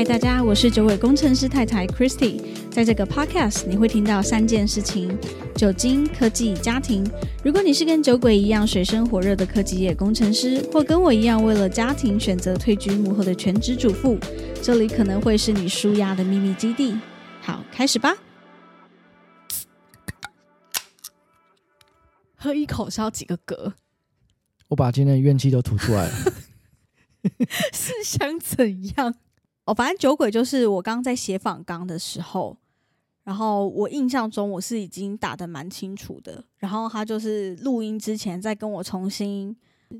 嗨，大家，我是九尾工程师太太 Christy。在这个 podcast，你会听到三件事情：酒精、科技、家庭。如果你是跟酒鬼一样水深火热的科技业工程师，或跟我一样为了家庭选择退居幕后的全职主妇，这里可能会是你舒压的秘密基地。好，开始吧。喝一口是要几个嗝？我把今天的怨气都吐出来了。是想怎样？反正酒鬼就是我刚刚在写访纲的时候，然后我印象中我是已经打的蛮清楚的，然后他就是录音之前再跟我重新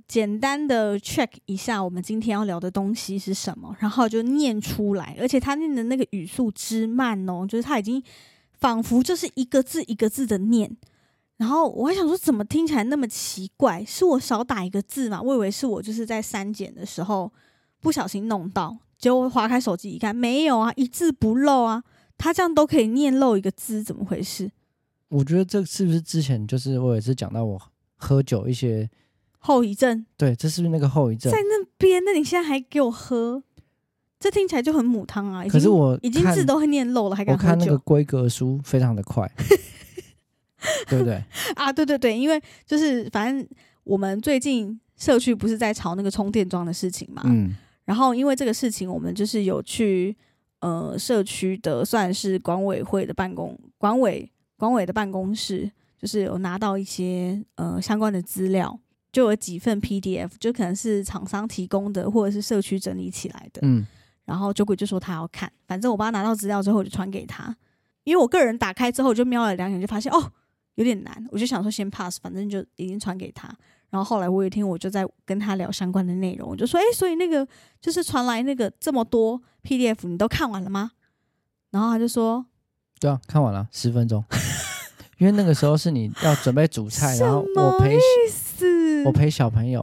简单的 check 一下我们今天要聊的东西是什么，然后就念出来，而且他念的那个语速之慢哦，就是他已经仿佛就是一个字一个字的念，然后我还想说怎么听起来那么奇怪，是我少打一个字嘛？我以为是我就是在删减的时候不小心弄到。结果划开手机一看，没有啊，一字不漏啊。他这样都可以念漏一个字，怎么回事？我觉得这是不是之前就是我也是讲到我喝酒一些后遗症？对，这是不是那个后遗症？在那边，那你现在还给我喝？这听起来就很母汤啊！可是我已经字都会念漏了，还敢喝酒？我看那个规格书非常的快，对不对？啊，对对对，因为就是反正我们最近社区不是在吵那个充电桩的事情嘛，嗯。然后，因为这个事情，我们就是有去呃社区的算是管委会的办公管委管委的办公室，就是有拿到一些呃相关的资料，就有几份 PDF，就可能是厂商提供的，或者是社区整理起来的。嗯。然后酒鬼就说他要看，反正我帮他拿到资料之后，我就传给他。因为我个人打开之后，就瞄了两眼，就发现哦有点难，我就想说先 pass，反正就已经传给他。然后后来我有一天我就在跟他聊相关的内容，我就说：“哎，所以那个就是传来那个这么多 PDF，你都看完了吗？”然后他就说：“对啊，看完了，十分钟。因为那个时候是你要准备煮菜，然后我陪我陪小朋友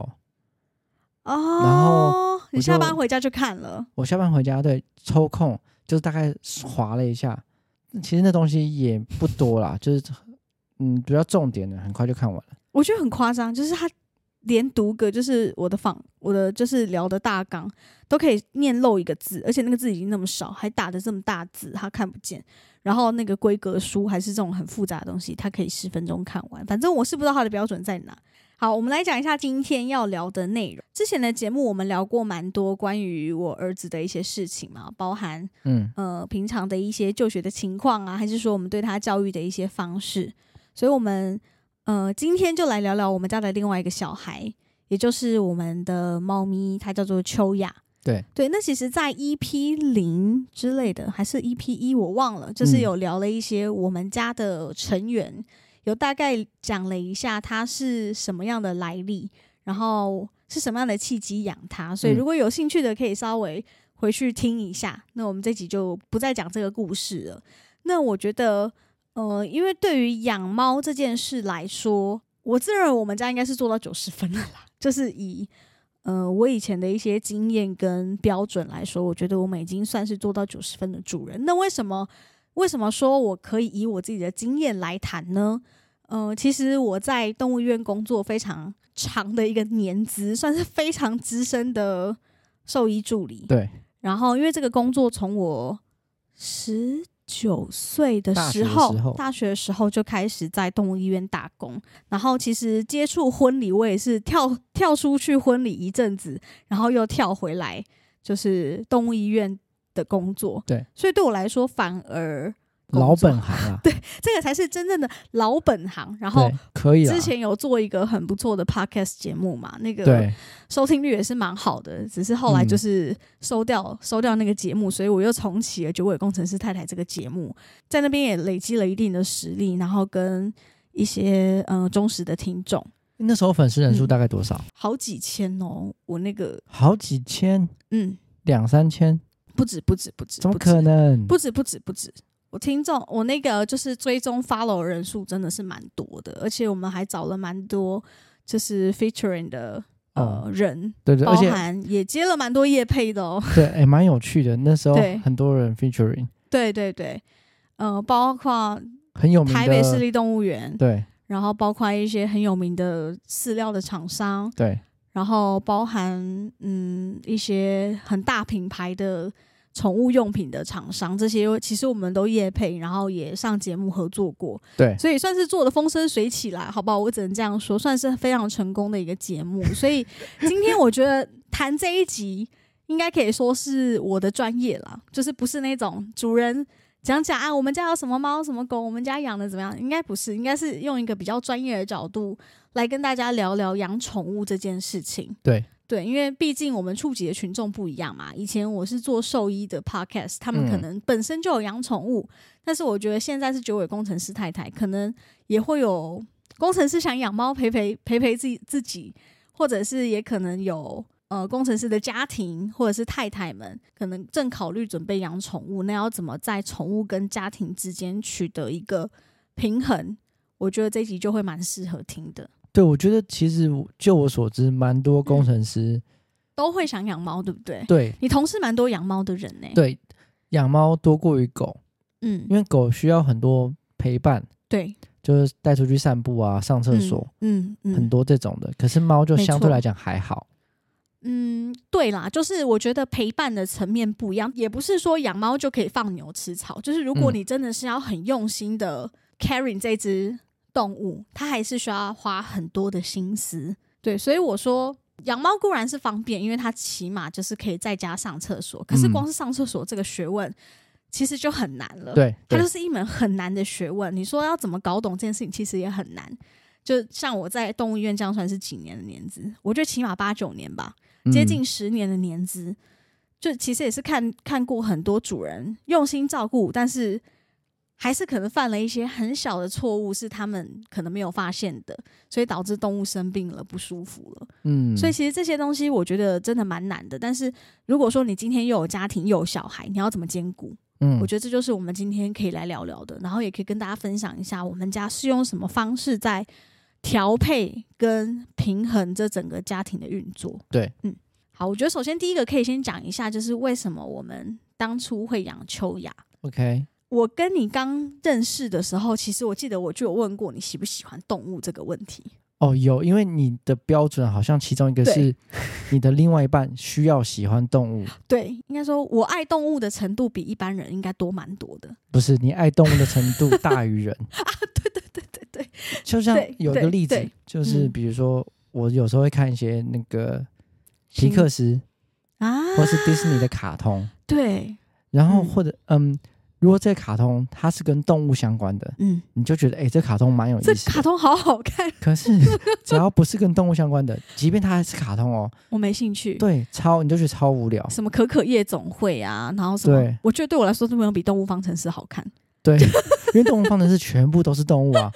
哦，然后你下班回家就看了。我下班回家对抽空就是大概划了一下，其实那东西也不多啦，就是嗯比较重点的，很快就看完了。我觉得很夸张，就是他连读个就是我的访我的就是聊的大纲都可以念漏一个字，而且那个字已经那么少，还打的这么大字，他看不见。然后那个规格书还是这种很复杂的东西，他可以十分钟看完。反正我是不知道他的标准在哪。好，我们来讲一下今天要聊的内容。之前的节目我们聊过蛮多关于我儿子的一些事情嘛，包含嗯呃平常的一些就学的情况啊，还是说我们对他教育的一些方式。所以，我们。呃，今天就来聊聊我们家的另外一个小孩，也就是我们的猫咪，它叫做秋雅。对对，那其实，在 EP 零之类的，还是 EP 一，我忘了，就是有聊了一些我们家的成员，有大概讲了一下它是什么样的来历，然后是什么样的契机养它。所以，如果有兴趣的，可以稍微回去听一下。那我们这集就不再讲这个故事了。那我觉得。呃，因为对于养猫这件事来说，我自认为我们家应该是做到九十分了啦。就是以呃我以前的一些经验跟标准来说，我觉得我们已经算是做到九十分的主人。那为什么为什么说我可以以我自己的经验来谈呢？呃，其实我在动物医院工作非常长的一个年资，算是非常资深的兽医助理。对。然后，因为这个工作从我十。九岁的时候，大学的时候就开始在动物医院打工。然后其实接触婚礼，我也是跳跳出去婚礼一阵子，然后又跳回来，就是动物医院的工作。对，所以对我来说，反而。老本行啊，对，这个才是真正的老本行。然后可以之前有做一个很不错的 podcast 节目嘛，那个收听率也是蛮好的。只是后来就是收掉收掉那个节目，所以我又重启了《九尾工程师太太》这个节目，在那边也累积了一定的实力，然后跟一些嗯忠实的听众。那时候粉丝人数大概多少？好几千哦，我那个好几千，嗯，两三千，不止不止不止，怎么可能？不止不止不止。我听众，我那个就是追踪 follow 人数真的是蛮多的，而且我们还找了蛮多就是 featuring 的呃人，对对，包含也接了蛮多业配的哦。对，哎，蛮有趣的。那时候很多人 featuring，对对对，呃，包括很有名台北市立动物园，对，然后包括一些很有名的饲料的厂商，对，然后包含嗯一些很大品牌的。宠物用品的厂商，这些其实我们都业配，然后也上节目合作过，对，所以算是做的风生水起来，好不好？我只能这样说，算是非常成功的一个节目。所以 今天我觉得谈这一集，应该可以说是我的专业啦，就是不是那种主人讲讲啊，我们家有什么猫什么狗，我们家养的怎么样？应该不是，应该是用一个比较专业的角度来跟大家聊聊养宠物这件事情。对，对，因为毕竟我们触及的群众不一样嘛。以前我是做兽医的 podcast，他们可嗯能本身就有养宠物，但是我觉得现在是九尾工程师太太，可能也会有工程师想养猫陪陪陪陪自己自己，或者是也可能有呃工程师的家庭或者是太太们，可能正考虑准备养宠物，那要怎么在宠物跟家庭之间取得一个平衡？我觉得这一集就会蛮适合听的。对，我觉得其实就我所知，蛮多工程师、都会想养猫，对不对？对。你同事蛮多养猫的人呢、对养猫多过于狗，嗯，因为狗需要很多陪伴，对，就是带出去散步啊、上厕所，嗯嗯，很多这种的。可是猫就相对来讲还好。嗯，对啦，就是我觉得陪伴的层面不一样，也不是说养猫就可以放牛吃草，就是如果嗯。你真的是要很用心的 carry 这只动物，它还是需要花很多的心思。对，所以我说养猫固然是方便，因为它起码就是可以在家上厕所，可是嗯光是上厕所这个学问。其实就很难了，对对它就是一门很难的学问。你说要怎么搞懂这件事情，其实也很难。就像我在动物医院这样算是几年的年资，我觉得起码八九年吧。接近嗯十年的年资，就其实也是看看过很多主人用心照顾，但是还是可能犯了一些很小的错误，是他们可能没有发现的，所以导致动物生病了、不舒服了。嗯，所以其实这些东西我觉得真的蛮难的。但是如果说你今天又有家庭又有小孩，你要怎么兼顾？嗯我觉得这就是我们今天可以来聊聊的，然后也可以跟大家分享一下我们家是用什么方式在调配跟平衡这整个家庭的运作。对，嗯，好，我觉得首先第一个可以先讲一下，就是为什么我们当初会养秋雅。OK，我跟你刚认识的时候，其实我记得我就有问过你喜不喜欢动物这个问题。哦，有，因为你的标准好像其中一个是你的另外一半需要喜欢动物，对，应该说我爱动物的程度比一般人应该多蛮多的。不是你爱动物的程度大于人 啊。对对对对对，就像有一个例子，就是嗯比如说我有时候会看一些那个皮克斯啊，或是迪士尼的卡通，对，嗯然后或者嗯，如果这卡通它是跟动物相关的，嗯，你就觉得哎、这卡通蛮有意思这。卡通好好看，可是只要不是跟动物相关的，即便它还是卡通哦，我没兴趣。对，超你就觉得超无聊。什么可可夜总会啊，然后什么，我觉得对我来说都没有比动物方程式好看。对，因为动物方程式全部都是动物啊，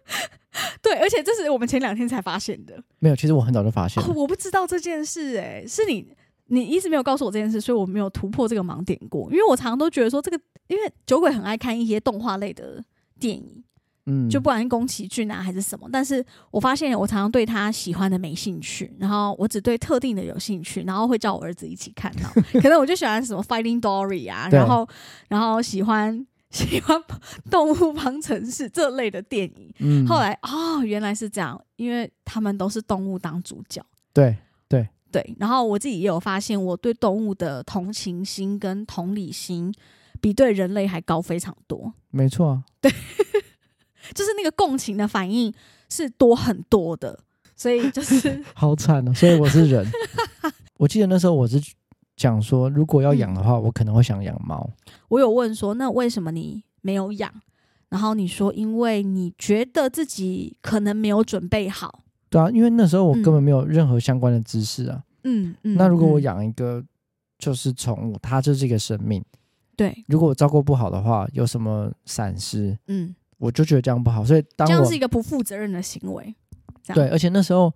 对，而且这是我们前两天才发现的。没有，其实我很早就发现哦。我不知道这件事、欸，是你你一直没有告诉我这件事，所以我没有突破这个盲点过。因为我常常都觉得说这个，因为酒鬼很爱看一些动画类的电影，嗯，就不管是宫崎骏啊还是什么，但是我发现我常常对他喜欢的没兴趣，然后我只对特定的有兴趣，然后会叫我儿子一起看到，可能我就喜欢什么 Fighting Dory 啊，然后然后喜欢喜欢动物方程式这类的电影。嗯，后来哦，原来是这样，因为他们都是动物当主角。对对，然后我自己也有发现，我对动物的同情心跟同理心比对人类还高非常多，没错啊，对 就是那个共情的反应是多很多的，所以就是 好惨哦，所以我是人。我记得那时候我是讲说，如果要养的话，嗯我可能会想养猫。我有问说，那为什么你没有养？然后你说，因为你觉得自己可能没有准备好。对啊，因为那时候我嗯根本没有任何相关的知识啊。嗯嗯。那如果我嗯，养一个就是宠物，它就是一个生命，对，如果我照顾不好的话，有什么闪失，嗯，我就觉得这样不好。所以当我这样是一个不负责任的行为。对，，而且那时候，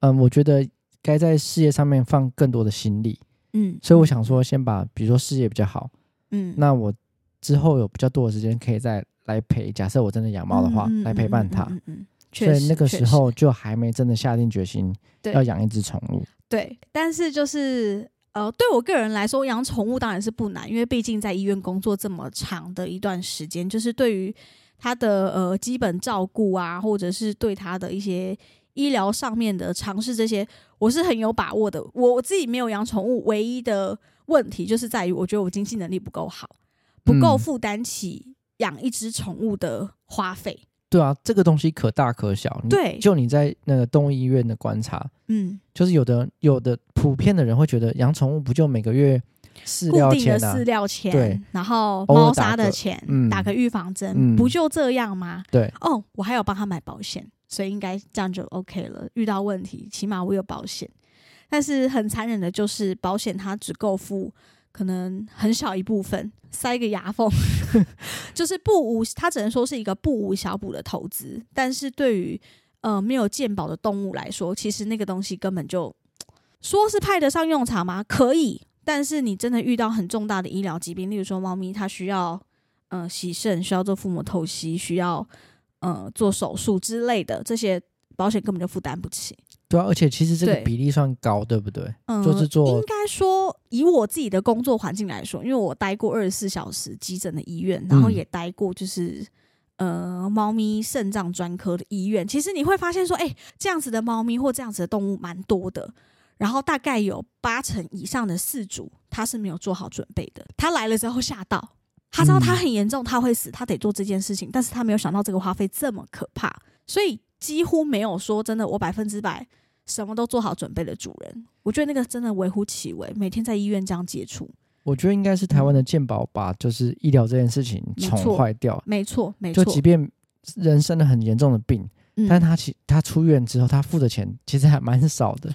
嗯，我觉得该在事业上面放更多的心力，嗯，所以我想说，先把比如说事业比较好，嗯，那我之后有比较多的时间可以再来陪。假设我真的养猫的话，嗯来陪伴它。，嗯嗯所，以那个时候就还没真的下定决心对要养一只宠物。对，但是就是呃，对我个人来说，养宠物当然是不难，因为毕竟在医院工作这么长的一段时间，就是对于它的呃基本照顾啊，或者是对它的一些医疗上面的尝试这些，我是很有把握的。我我自己没有养宠物，唯一的问题就是在于，我觉得我经济能力不够好，不够嗯负担起养一只宠物的花费。对啊，这个东西可大可小。你对就你在那个动物医院的观察，嗯，就是有的有的普遍的人会觉得养宠物不就每个月饲固料钱啊定的饲？料钱，对然后猫砂的钱，嗯打个预防针，嗯不就这样吗？对，哦，我还有帮他买保险，所以应该这样就 OK 了。遇到问题，起码我有保险。但是很残忍的就是，保险它只够付可能很小一部分，塞个牙缝，就是不无，它只能说是一个不无小补的投资。但是对于呃没有健保的动物来说，其实那个东西根本就说是派得上用场吗？可以，但是你真的遇到很重大的医疗疾病，例如说猫咪它需要呃洗肾，需要做腹膜透析，需要呃做手术之类的，这些保险根本就负担不起。对啊，而且其实这个对比例算高，对不对？嗯，就是做应该说，以我自己的工作环境来说，因为我待过二十四小时急诊的医院，然后嗯也待过就是。呃，猫咪肾脏专科的医院，其实你会发现说，哎、这样子的猫咪或这样子的动物蛮多的，然后大概有八成以上的饲主他是没有做好准备的，他来了之后吓到，他知道他嗯很严重，他会死，他得做这件事情，但是他没有想到这个花费这么可怕，所以几乎没有说真的我百分之百什么都做好准备的主人，我觉得那个真的微乎其微，每天在医院这样接触，我觉得应该是台湾的健保把就是医疗这件事情宠坏掉，没错，没错，就即便人生了很严重的病，嗯但他其他出院之后，他付的钱其实还蛮少的。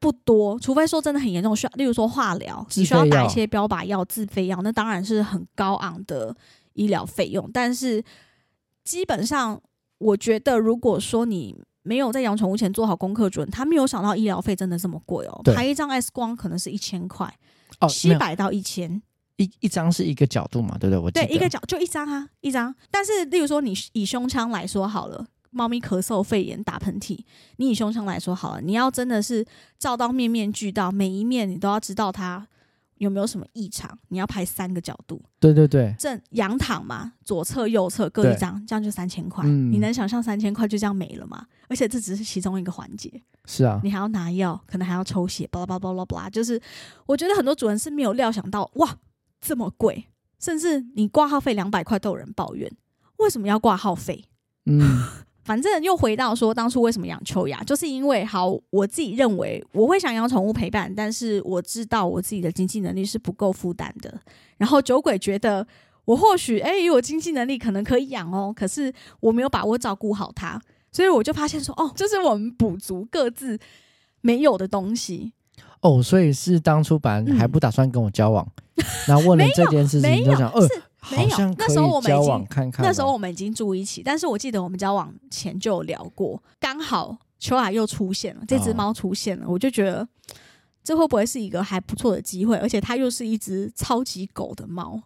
不多，除非说真的很严重，需要，例如说化疗，自你需要打一些标靶药、自费药，那当然是很高昂的医疗费用。但是基本上，我觉得如果说你没有在养宠物前做好功课准，他没有想到医疗费真的这么贵哦，对排一张 X 光可能是一千块，哦，七百到一千，一一张是一个角度嘛，对不对？我对，一个角就一张啊，一张。但是，例如说你以胸腔来说好了，猫咪咳嗽、肺炎、打喷嚏，你以胸腔来说好了，你要真的是照到面面俱到，每一面你都要知道它有没有什么异常，你要拍三个角度，对对对，正仰躺嘛，左侧、右侧各一张，这样就三千块。嗯。你能想象三千块就这样没了吗？而且这只是其中一个环节，是啊，你还要拿药，可能还要抽血，巴拉巴拉巴拉巴拉。就是我觉得很多主人是没有料想到，哇，这么贵，甚至你挂号费两百块都有人抱怨，为什么要挂号费？嗯，反正又回到说，当初为什么养秋雅，就是因为好，我自己认为我会想养宠物陪伴，但是我知道我自己的经济能力是不够负担的。然后酒鬼觉得我或许哎，以我经济能力可能可以养哦，可是我没有把握照顾好它，所以我就发现说，哦，就是我们补足各自没有的东西。哦，所以是当初本来还嗯不打算跟我交往，然后问了这件事情，就想，呃，是没有那时候我们已经。那时候我们已经住一起，但是我记得我们交往前就有聊过，刚好秋雅又出现了，这只哦猫出现了，我就觉得这会不会是一个还不错的机会？而且它又是一只超级狗的猫，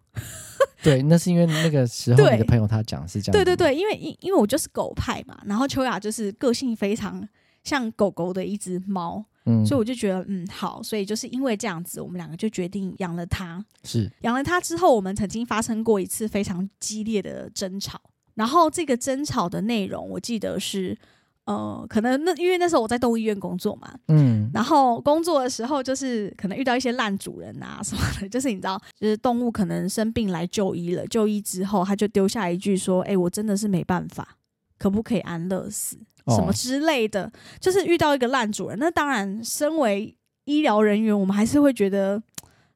对，那是因为那个时候对 你的朋友他讲是这样，对对，对，因为因因为我就是狗派嘛，然后秋雅就是个性非常像狗狗的一只猫，嗯，所以我就觉得嗯好，所以就是因为这样子，我们两个就决定养了它。是养了它之后，我们曾经发生过一次非常激烈的争吵。然后这个争吵的内容，我记得是，呃，可能那因为那时候我在动物医院工作嘛，嗯，然后工作的时候就是可能遇到一些烂主人啊什么的，就是你知道，就是动物可能生病来就医了，就医之后他就丢下一句说：“哎、我真的是没办法，可不可以安乐死？”什么哦之类的，就是遇到一个烂主人，那当然，身为医疗人员，我们还是会觉得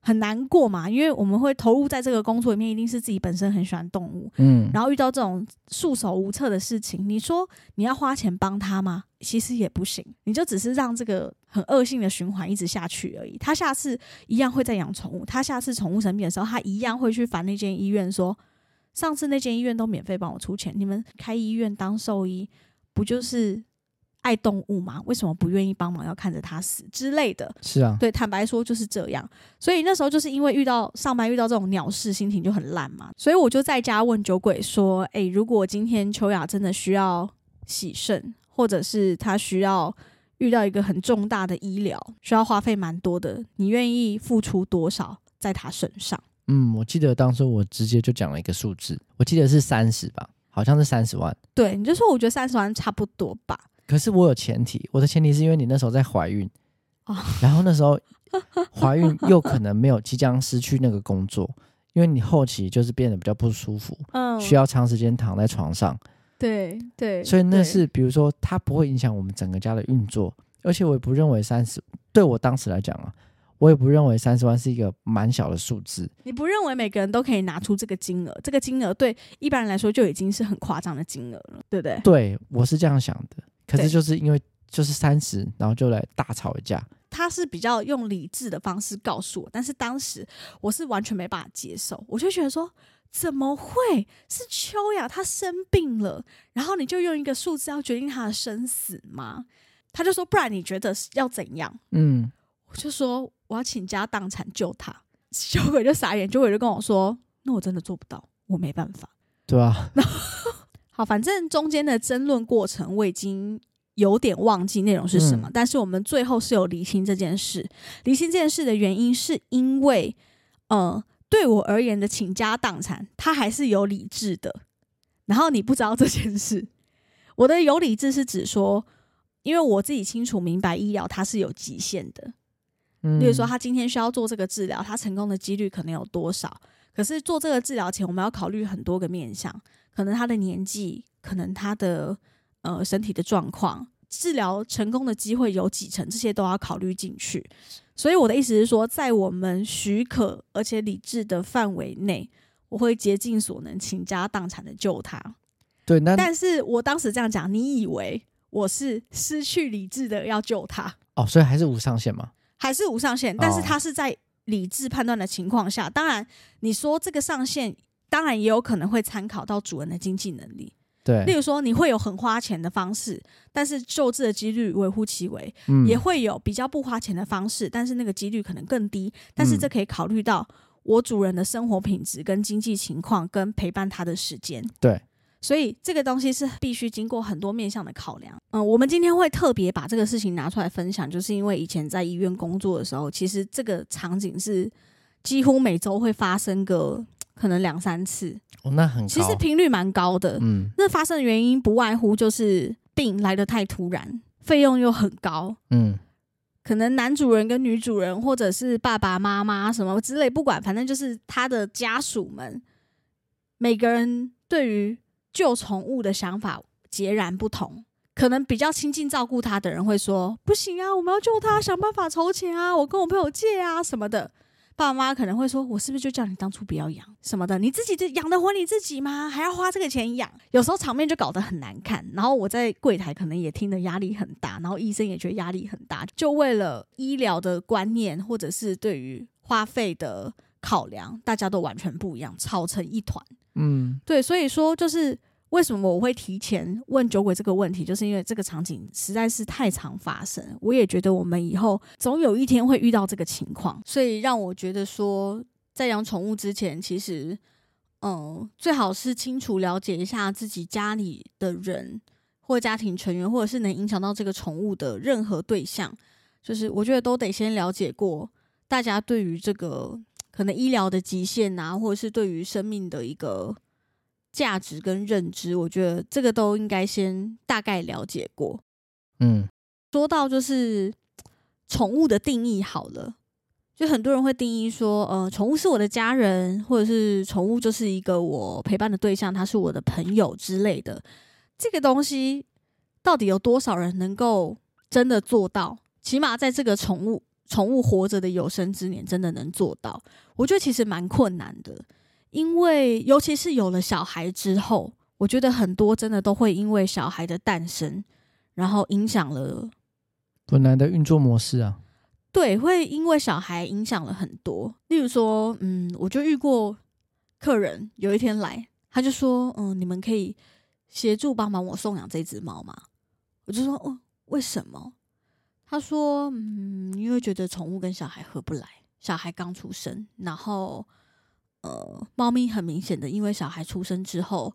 很难过嘛，因为我们会投入在这个工作里面，一定是自己本身很喜欢动物，嗯，然后遇到这种束手无策的事情，你说你要花钱帮他吗？其实也不行，你就只是让这个很恶性的循环一直下去而已。他下次一样会再养宠物，他下次宠物生病的时候，他一样会去烦那间医院说，上次那间医院都免费帮我出钱，你们开医院当兽医不就是爱动物吗？为什么不愿意帮忙，要看着它死之类的？是啊，对，坦白说就是这样。所以那时候就是因为遇到上班遇到这种鸟事，心情就很烂嘛。所以我就在家问酒鬼说：“诶，如果今天秋雅真的需要洗肾，或者是她需要遇到一个很重大的医疗，需要花费蛮多的，你愿意付出多少在她身上嗯，我记得当时我直接就讲了一个数字，我记得是三十吧，好像是三十万，？”对，你就说我觉得三十万差不多吧。可是我有前提，我的前提是因为你那时候在怀孕，哦。然后那时候 怀孕又可能没有即将失去那个工作，因为你后期就是变得比较不舒服，嗯，需要长时间躺在床上，对对，所以那是比如说它不会影响我们整个家的运作，而且我也不认为三十对我当时来讲啊，我也不认为三十万是一个蛮小的数字，你不认为每个人都可以拿出这个金额？这个金额对一般人来说就已经是很夸张的金额了，对不对？对我是这样想的，可是就是因为就是三十，然后就来大吵一架，他是比较用理智的方式告诉我，但是当时我是完全没办法接受，我就觉得说。怎么会是秋雅？她生病了，然后你就用一个数字要决定她的生死吗？他就说，不然你觉得是要怎样？嗯，我就说我要倾家荡产救他。小鬼就傻眼，小鬼就跟我说：“那我真的做不到，我没办法。对啊，” 好，反正中间的争论过程我已经有点忘记内容是什么，嗯但是我们最后是有厘清这件事。厘清这件事的原因是因为，呃，对我而言的倾家荡产，他还是有理智的。然后你不知道这件事，我的有理智是指说，因为我自己清楚明白医疗它是有极限的。嗯，例如说，他今天需要做这个治疗，他成功的几率可能有多少？可是做这个治疗前，我们要考虑很多个面向，可能他的年纪，可能他的呃身体的状况，治疗成功的机会有几成，这些都要考虑进去。所以我的意思是说，在我们许可而且理智的范围内，我会竭尽所能，倾家荡产的救他。对，那但是我当时这样讲，你以为我是失去理智的要救他？哦，所以还是无上限嘛，还是无上限，但是哦它是在理智判断的情况下。当然，你说这个上限，当然也有可能会参考到主人的经济能力。例，如说，你会有很花钱的方式，但是救治的几率微乎其微；嗯，也会有比较不花钱的方式，但是那个几率可能更低。但是这可以考虑到我主人的生活品质、跟经济情况、跟陪伴他的时间。对，所以这个东西是必须经过很多面向的考量。嗯，我们今天会特别把这个事情拿出来分享，就是因为以前在医院工作的时候，其实这个场景是几乎每周会发生个可能两三次，哦，那很高，其实频率蛮高的。嗯那发生的原因不外乎就是病来的太突然，费用又很高。嗯可能男主人跟女主人，或者是爸爸妈妈什么之类，不管，反正就是他的家属们，每个人对于救宠物的想法截然不同。可能比较亲近照顾它的人会说：“不行啊，我们要救它，想办法筹钱啊，我跟我朋友借啊什么的。”爸爸妈妈可能会说：“我是不是就叫你当初不要养什么的？你自己就养得活你自己吗？还要花这个钱养？”有时候场面就搞得很难看。然后我在柜台可能也听得压力很大，然后医生也觉得压力很大，就为了医疗的观念或者是对于花费的考量，大家都完全不一样，吵成一团。嗯对，所以说就是为什么我会提前问酒鬼这个问题，就是因为这个场景实在是太常发生。我也觉得我们以后总有一天会遇到这个情况，所以让我觉得说，在养宠物之前，其实嗯，最好是清楚了解一下自己家里的人或家庭成员，或者是能影响到这个宠物的任何对象，就是我觉得都得先了解过大家对于这个可能医疗的极限啊，或者是对于生命的一个价值跟认知，我觉得这个都应该先大概了解过。嗯说到就是宠物的定义好了，就很多人会定义说，呃，宠物是我的家人，或者是宠物就是一个我陪伴的对象，它是我的朋友之类的。这个东西到底有多少人能够真的做到？起码在这个宠物宠物活着的有生之年，真的能做到？我觉得其实蛮困难的，因为尤其是有了小孩之后，我觉得很多真的都会因为小孩的诞生，然后影响了本来的运作模式啊，对，会因为小孩影响了很多。例如说，嗯，我就遇过客人有一天来，他就说，嗯，你们可以协助帮忙我送养这只猫吗？我就说，哦，为什么？他说，嗯，因为觉得宠物跟小孩合不来，小孩刚出生，然后呃，猫咪很明显的因为小孩出生之后，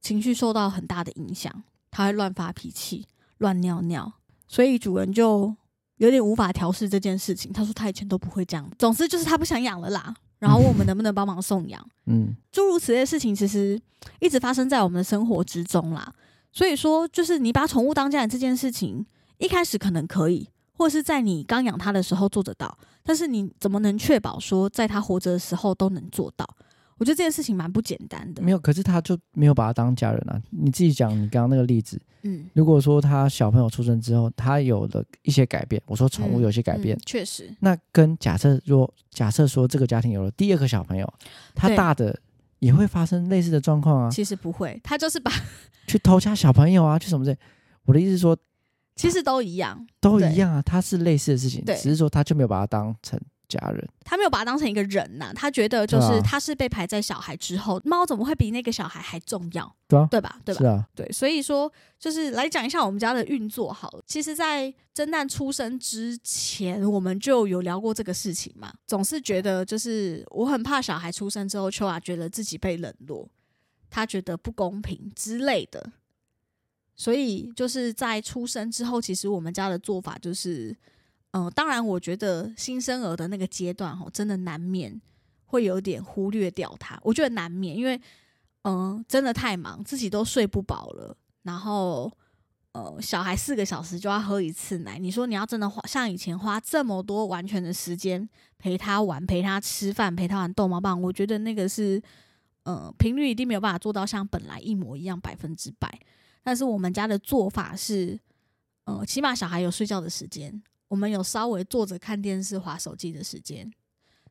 情绪受到很大的影响，它会乱发脾气、乱尿尿，所以主人就有点无法调试这件事情。他说他以前都不会这样，总之就是他不想养了啦。然后问我们能不能帮忙送养，嗯诸如此类的事情，其实一直发生在我们的生活之中啦。所以说，就是你把宠物当家人这件事情，一开始可能可以，或是在你刚养它的时候做得到，但是你怎么能确保说在它活着的时候都能做到？我觉得这件事情蛮不简单的。没有，可是他就没有把他当家人啊。你自己讲，你刚刚那个例子，嗯，如果说他小朋友出生之后，他有了一些改变，我说宠物有些改变，嗯确实，那跟假设若假设说这个家庭有了第二个小朋友，他大的也会发生类似的状况啊，其实不会，他就是把去偷家小朋友啊，去什么之类。我的意思是说，其实都一样，都一样啊，他是类似的事情，只是说他就没有把他当成家人。他没有把它当成一个人呐、他觉得就是他是被排在小孩之后，猫怎么会比那个小孩还重要？对啊对吧？对吧是？啊，对，所以说就是来讲一下我们家的运作好了。其实，在侦探出生之前，我们就有聊过这个事情嘛。总是觉得就是我很怕小孩出生之后，秋雅觉得自己被冷落，他觉得不公平之类的。所以就是在出生之后，其实我们家的做法就是，嗯、当然我觉得新生儿的那个阶段哦，真的难免会有点忽略掉他。我觉得难免，因为嗯，真的太忙，自己都睡不饱了，然后呃，小孩四个小时就要喝一次奶，你说你要真的花像以前花这么多完全的时间陪他玩、陪他吃饭、陪他玩逗猫棒，我觉得那个是呃频率一定没有办法做到像本来一模一样百分之百。但是我们家的做法是，呃，起码小孩有睡觉的时间，我们有稍微坐着看电视、划手机的时间，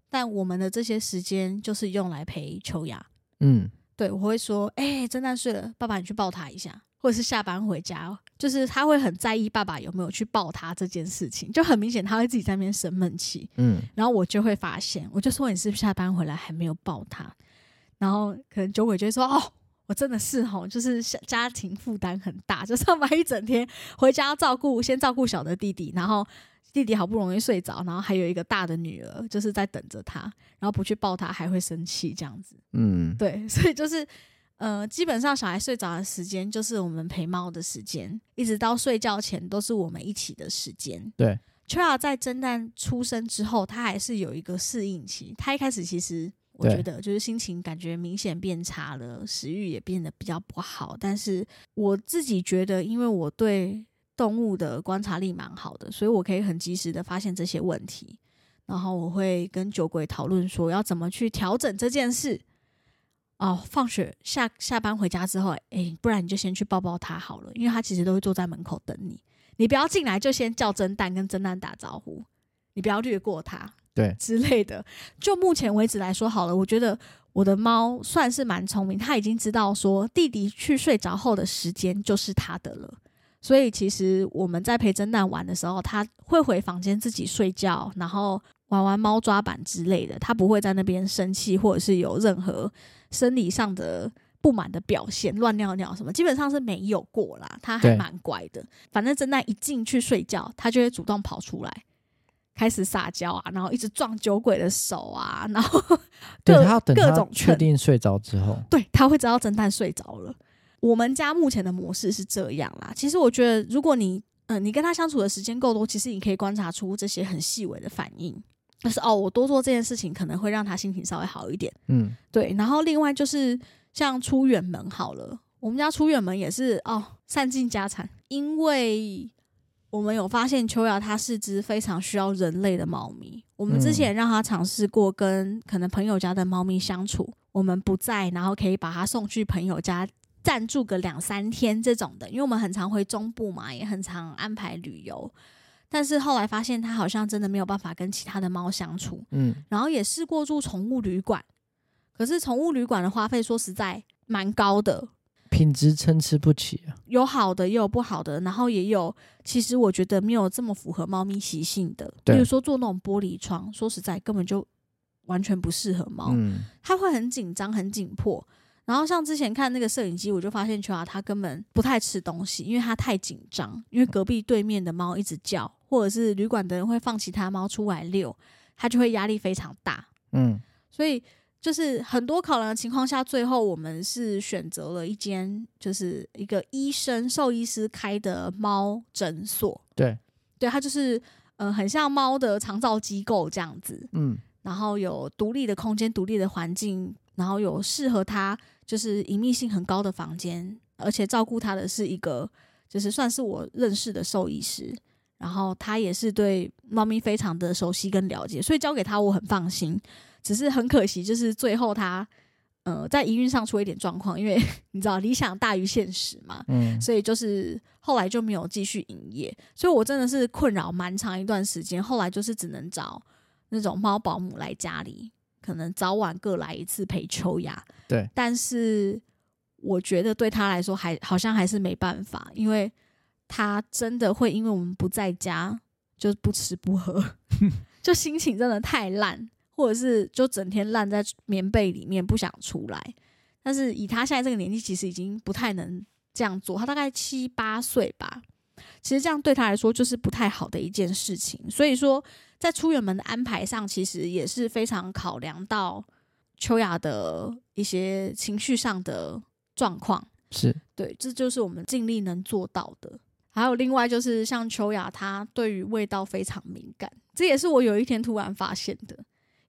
但我们的这些时间就是用来陪秋雅。嗯，对，我会说，哎、侦探睡了，爸爸你去抱他一下，或者是下班回家，就是他会很在意爸爸有没有去抱他这件事情，就很明显他会自己在那边生闷气，嗯，然后我就会发现，我就说你是不是下班回来还没有抱他，然后可能酒鬼就会说，哦。我真的是吼，就是家家庭负担很大，就上班一整天，回家要照顾，先照顾小的弟弟，然后弟弟好不容易睡着，然后还有一个大的女儿，就是在等着他，然后不去抱他还会生气这样子。嗯，对，所以就是呃，基本上小孩睡着的时间就是我们陪猫的时间，一直到睡觉前都是我们一起的时间。对，秋雅在侦探出生之后，他还是有一个适应期。他一开始其实我觉得就是心情感觉明显变差了，食欲也变得比较不好。但是我自己觉得，因为我对动物的观察力蛮好的，所以我可以很及时的发现这些问题。然后我会跟酒鬼讨论说要怎么去调整这件事。哦，放学下下班回家之后，诶，不然你就先去抱抱他好了，因为他其实都会坐在门口等你。你不要进来就先叫侦探跟侦探打招呼，你不要略过他对，之类的。就目前为止来说，好了，我觉得我的猫算是蛮聪明，它已经知道说弟弟去睡着后的时间就是它的了。所以其实我们在陪侦探玩的时候，他会回房间自己睡觉，然后玩玩猫抓板之类的，他不会在那边生气或者是有任何生理上的不满的表现，乱尿尿什么，基本上是没有过啦。他还蛮乖的，反正侦探一进去睡觉，他就会主动跑出来。开始撒娇啊，然后一直撞酒鬼的手啊，然后对各他要等他各种确定睡着之后，对，他会知道侦探睡着了。我们家目前的模式是这样啦。其实我觉得，如果你嗯、呃你跟他相处的时间够多，其实你可以观察出这些很细微的反应。就是哦，我多做这件事情可能会让他心情稍微好一点。嗯，对，然后另外就是像出远门好了，我们家出远门也是哦，散尽家产，因为我们有发现秋雅它是只非常需要人类的猫咪。我们之前让它尝试过跟可能朋友家的猫咪相处，我们不在，然后可以把它送去朋友家暂住个两三天这种的，因为我们很常回中部嘛，也很常安排旅游。但是后来发现它好像真的没有办法跟其他的猫相处，嗯，然后也试过住宠物旅馆，可是宠物旅馆的花费说实在蛮高的，品质参差不齐啊。有好的也有不好的，然后也有其实我觉得没有这么符合猫咪习性的，比如说做那种玻璃窗，说实在根本就完全不适合猫，嗯，它会很紧张、很紧迫。然后像之前看那个摄影机，我就发现秋啊它根本不太吃东西，因为它太紧张，因为隔壁对面的猫一直叫，或者是旅馆的人会放其他猫出来遛，它就会压力非常大。嗯，所以就是很多考量的情况下，最后我们是选择了一间就是一个医生兽医师开的猫诊所。对，对，它就是呃很像猫的长照机构这样子，嗯，然后有独立的空间、独立的环境，然后有适合它就是隐秘性很高的房间，而且照顾它的是一个，就是算是我认识的兽医师，然后他也是对猫咪非常的熟悉跟了解，所以交给他我很放心。只是很可惜，就是最后他呃在营运上出了一点状况，因为你知道理想大于现实嘛，嗯，所以就是后来就没有继续营业。所以我真的是困扰蛮长一段时间，后来就是只能找那种猫保姆来家里，可能早晚各来一次陪秋雅。对，但是我觉得对他来说还好像还是没办法，因为他真的会因为我们不在家就不吃不喝，就心情真的太烂，或者是就整天烂在棉被里面不想出来。但是以他现在这个年纪，其实已经不太能这样做。他大概七八岁吧，其实这样对他来说就是不太好的一件事情。所以说，在出远门的安排上，其实也是非常考量到秋雅的一些情绪上的状况。是，对，这就是我们尽力能做到的。还有另外就是像秋雅，她对于味道非常敏感，这也是我有一天突然发现的，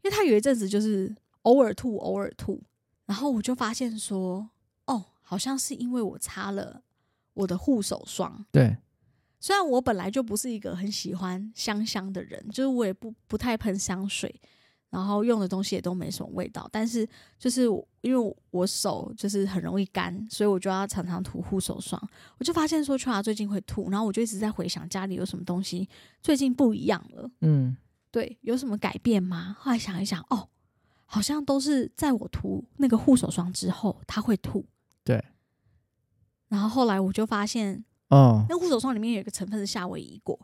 因为她有一阵子就是偶尔吐，偶尔吐，然后我就发现说，哦，好像是因为我擦了我的护手霜。对，虽然我本来就不是一个很喜欢香香的人，就是我也不不太喷香水，然后用的东西也都没什么味道，但是就是因为我手就是很容易干，所以我就要常常涂护手霜。我就发现说，秋雅最近会吐，然后我就一直在回想家里有什么东西最近不一样了，嗯，对，有什么改变吗？后来想一想，哦，好像都是在我涂那个护手霜之后，它会吐。对，然后后来我就发现，哦，那护手霜里面有一个成分是夏威夷果，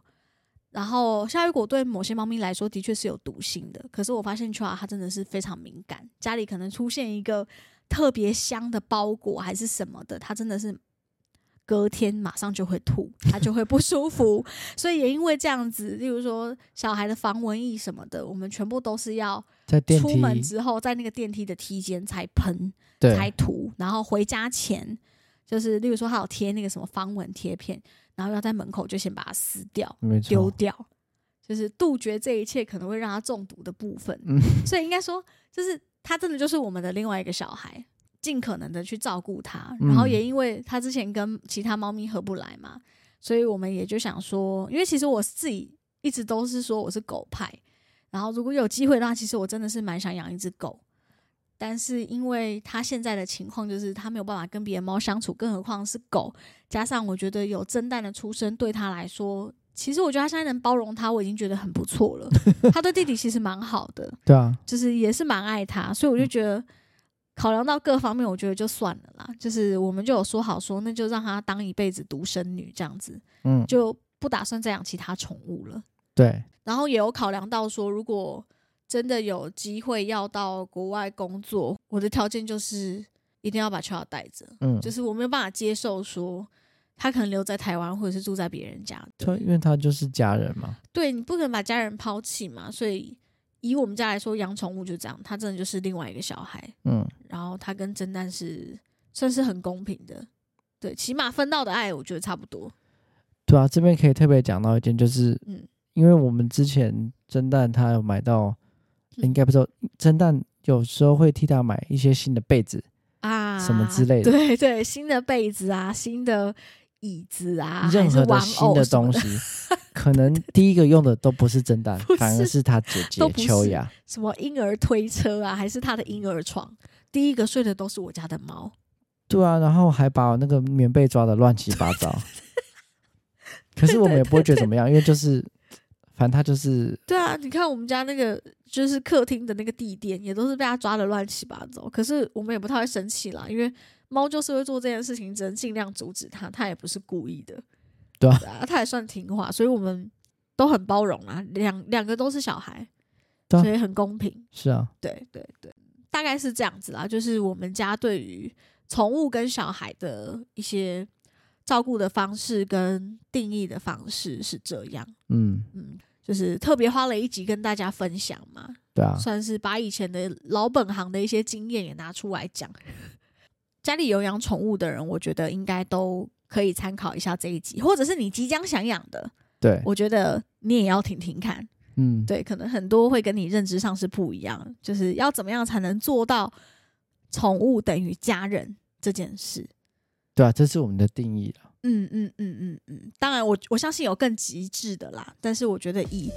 然后夏威果对某些猫咪来说的确是有毒性的。可是我发现秋雅它真的是非常敏感，家里可能出现一个特别香的包裹还是什么的，它真的是隔天马上就会吐，它就会不舒服。所以也因为这样子，例如说小孩的防蚊液什么的，我们全部都是要在，出门之后在那个电梯的梯间才喷。才对，涂，然后回家前就是，例如说还有贴那个什么防蚊贴片，然后要在门口就先把它撕掉、丢，掉，就是杜绝这一切可能会让他中毒的部分。嗯，所以应该说，就是他真的就是我们的另外一个小孩，尽可能的去照顾他。然后嗯也因为他之前跟其他猫咪合不来嘛，所以我们也就想说，因为其实我自己一直都是说我是狗派，然后如果有机会的话，其实我真的是蛮想养一只狗。但是因为他现在的情况就是他没有办法跟别的猫相处，更何况是狗。加上我觉得有蒸蛋的出生对他来说，其实我觉得他现在能包容他，我已经觉得很不错了。他对弟弟其实蛮好的，对啊，就是也是蛮爱他，所以我就觉得考量到各方面，我觉得就算了啦。就是我们就有说好说，那就让他当一辈子独生女这样子，嗯，就不打算再养其他宠物了。对，然后也有考量到说，如果真的有机会要到国外工作，我的条件就是一定要把秋雅带着，嗯，就是我没有办法接受说他可能留在台湾或者是住在别人家。对，因为他就是家人嘛，对你不可能把家人抛弃嘛，所以以我们家来说，养宠物就这样，他真的就是另外一个小孩。嗯，然后他跟侦探是算是很公平的，对，起码分到的爱，我觉得差不多。对啊，这边可以特别讲到一件，就是，嗯因为我们之前蒸蛋他有买到，应该不知道，蒸蛋有时候会替他买一些新的被子，啊，什么之类的对对，新的被子啊，新的椅子啊，任何的新的东西，可能 第一个用的都不是蒸蛋，反而是是他姐姐秋雅。什么婴儿推车啊，还是他的婴儿床，第一个睡的都是我家的猫。对啊，然后还把我那个棉被抓的乱七八糟。可是我们也不会觉得怎么样，因为就是，反正他就是对啊，你看我们家那个就是客厅的那个地垫，也都是被他抓的乱七八糟。可是我们也不太会生气啦，因为猫就是会做这件事情，只能尽量阻止它，它也不是故意的。对啊啊，它也算听话，所以我们都很包容啊。两两个都是小孩，所以很公平。是啊，对对对，大概是这样子啦。就是我们家对于宠物跟小孩的一些照顾的方式跟定义的方式是这样。嗯，嗯，就是特别花了一集跟大家分享嘛，对啊，算是把以前的老本行的一些经验也拿出来讲。家里有养宠物的人，我觉得应该都可以参考一下这一集，或者是你即将想养的，对，我觉得你也要听听看。嗯，对，可能很多会跟你认知上是不一样，就是要怎么样才能做到宠物等于家人这件事。对啊，这是我们的定义了。嗯嗯嗯嗯嗯，当然我我相信有更极致的啦，但是我觉得以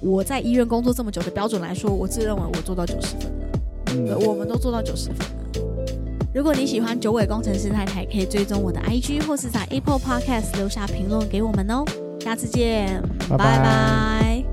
我在医院工作这么久的标准来说，我自认为我做到九十分了，嗯，我们都做到九十分了。如果你喜欢九尾工程师太太，可以追踪我的 IG 或是在 Apple Podcast 留下评论给我们哦。下次见，拜拜拜